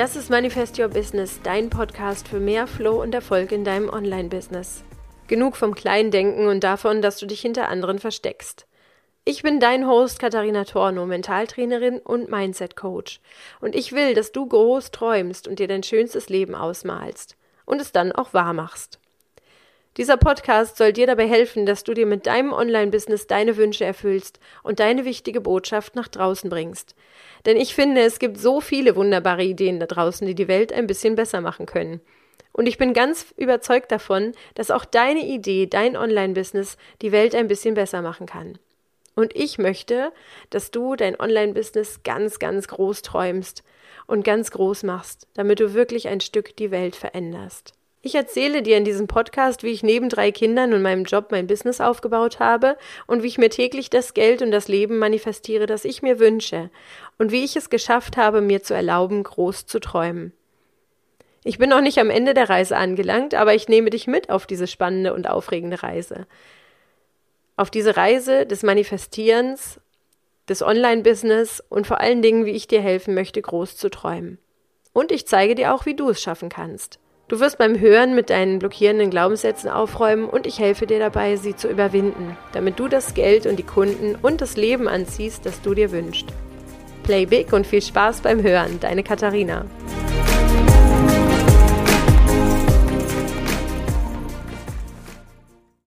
Das ist Manifest Your Business, dein Podcast für mehr Flow und Erfolg in deinem Online-Business. Genug vom Kleindenken und davon, dass du dich hinter anderen versteckst. Ich bin dein Host Katharina Torno, Mentaltrainerin und Mindset Coach. Und ich will, dass du groß träumst und dir dein schönstes Leben ausmalst und es dann auch wahr machst. Dieser Podcast soll dir dabei helfen, dass du dir mit deinem Online-Business deine Wünsche erfüllst und deine wichtige Botschaft nach draußen bringst. Denn ich finde, es gibt so viele wunderbare Ideen da draußen, die die Welt ein bisschen besser machen können. Und ich bin ganz überzeugt davon, dass auch deine Idee, dein Online-Business die Welt ein bisschen besser machen kann. Und ich möchte, dass du dein Online-Business ganz, ganz groß träumst und ganz groß machst, damit du wirklich ein Stück die Welt veränderst. Ich erzähle dir in diesem Podcast, wie ich neben drei Kindern und meinem Job mein Business aufgebaut habe und wie ich mir täglich das Geld und das Leben manifestiere, das ich mir wünsche und wie ich es geschafft habe, mir zu erlauben, groß zu träumen. Ich bin noch nicht am Ende der Reise angelangt, aber ich nehme dich mit auf diese spannende und aufregende Reise. Auf diese Reise des Manifestierens, des Online-Business und vor allen Dingen, wie ich dir helfen möchte, groß zu träumen. Und ich zeige dir auch, wie du es schaffen kannst. Du wirst beim Hören mit deinen blockierenden Glaubenssätzen aufräumen und ich helfe dir dabei, sie zu überwinden, damit du das Geld und die Kunden und das Leben anziehst, das du dir wünschst. Play big und viel Spaß beim Hören, deine Katharina.